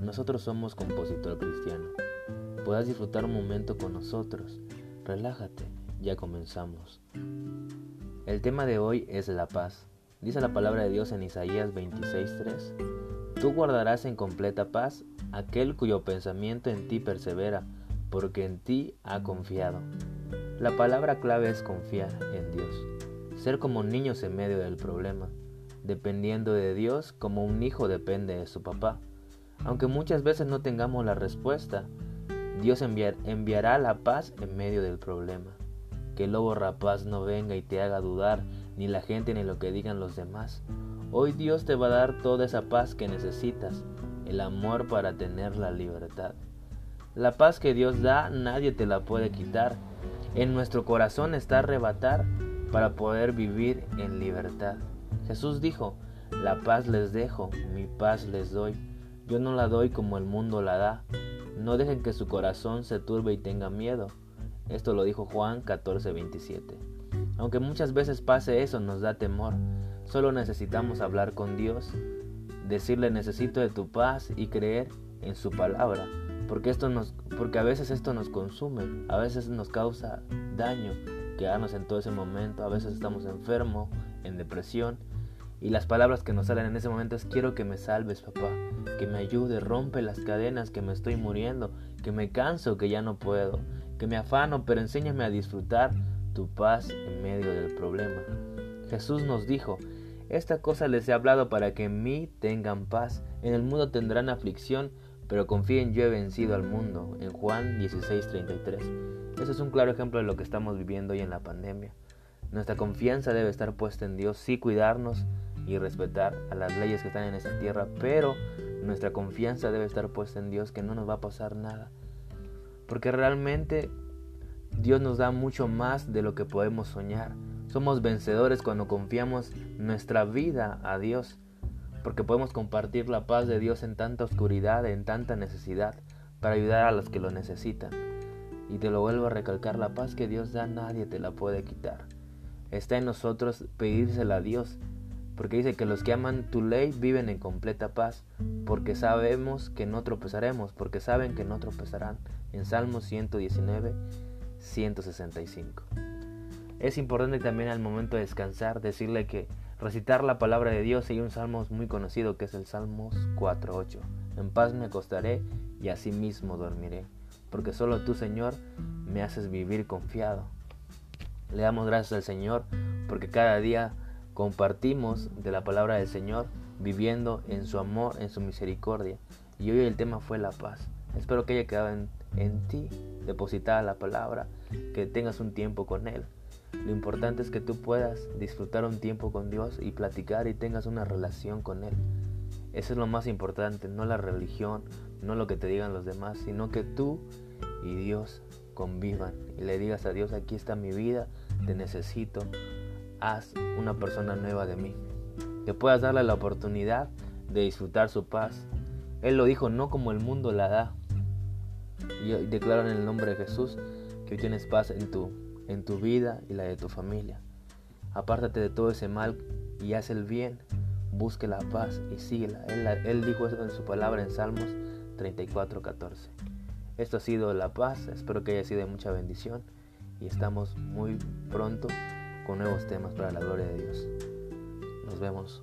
nosotros somos compositor cristiano. Puedas disfrutar un momento con nosotros. Relájate, ya comenzamos. El tema de hoy es la paz. Dice la palabra de Dios en Isaías 26:3. Tú guardarás en completa paz aquel cuyo pensamiento en ti persevera, porque en ti ha confiado. La palabra clave es confiar en Dios, ser como niños en medio del problema, dependiendo de Dios como un hijo depende de su papá. Aunque muchas veces no tengamos la respuesta, Dios enviará la paz en medio del problema. Que el lobo rapaz no venga y te haga dudar, ni la gente ni lo que digan los demás. Hoy Dios te va a dar toda esa paz que necesitas, el amor para tener la libertad. La paz que Dios da nadie te la puede quitar. En nuestro corazón está arrebatar para poder vivir en libertad. Jesús dijo, la paz les dejo, mi paz les doy. Yo no la doy como el mundo la da. No dejen que su corazón se turbe y tenga miedo. Esto lo dijo Juan 14:27. Aunque muchas veces pase eso, nos da temor. Solo necesitamos hablar con Dios, decirle necesito de tu paz y creer en su palabra porque, esto nos, porque a veces esto nos consume, a veces nos causa daño quedarnos en todo ese momento, a veces estamos enfermos, en depresión, y las palabras que nos salen en ese momento es quiero que me salves, papá, que me ayude, rompe las cadenas, que me estoy muriendo, que me canso, que ya no puedo, que me afano, pero enséñame a disfrutar tu paz en medio del problema. Jesús nos dijo, esta cosa les he hablado para que en mí tengan paz, en el mundo tendrán aflicción, pero confíen yo he vencido al mundo, en Juan 16:33. Eso es un claro ejemplo de lo que estamos viviendo hoy en la pandemia. Nuestra confianza debe estar puesta en Dios, sí cuidarnos y respetar a las leyes que están en esta tierra, pero nuestra confianza debe estar puesta en Dios, que no nos va a pasar nada. Porque realmente Dios nos da mucho más de lo que podemos soñar. Somos vencedores cuando confiamos nuestra vida a Dios porque podemos compartir la paz de Dios en tanta oscuridad, en tanta necesidad, para ayudar a los que lo necesitan. Y te lo vuelvo a recalcar, la paz que Dios da nadie te la puede quitar. Está en nosotros pedírsela a Dios, porque dice que los que aman tu ley viven en completa paz, porque sabemos que no tropezaremos, porque saben que no tropezarán. En Salmos 119, 165. Es importante también al momento de descansar decirle que recitar la palabra de Dios hay un salmo muy conocido que es el Salmos 4.8. En paz me acostaré y así mismo dormiré, porque solo tú, Señor, me haces vivir confiado. Le damos gracias al Señor porque cada día compartimos de la palabra del Señor, viviendo en su amor, en su misericordia. Y hoy el tema fue la paz. Espero que haya quedado en, ti depositada la palabra, que tengas un tiempo con Él. Lo importante es que tú puedas disfrutar un tiempo con Dios y platicar y tengas una relación con Él. Eso es lo más importante, no la religión, no lo que te digan los demás, sino que tú y Dios convivan y le digas a Dios, aquí está mi vida, te necesito, haz una persona nueva de mí. Que puedas darle la oportunidad de disfrutar su paz. Él lo dijo, no como el mundo la da. Y declaro en el nombre de Jesús que hoy tienes paz en tu en tu vida y la de tu familia. Apártate de todo ese mal y haz el bien. Busque la paz y síguela. Él, dijo eso en su palabra en Salmos 34:14. Esto ha sido la paz. Espero que haya sido de mucha bendición. Y estamos muy pronto con nuevos temas para la gloria de Dios. Nos vemos.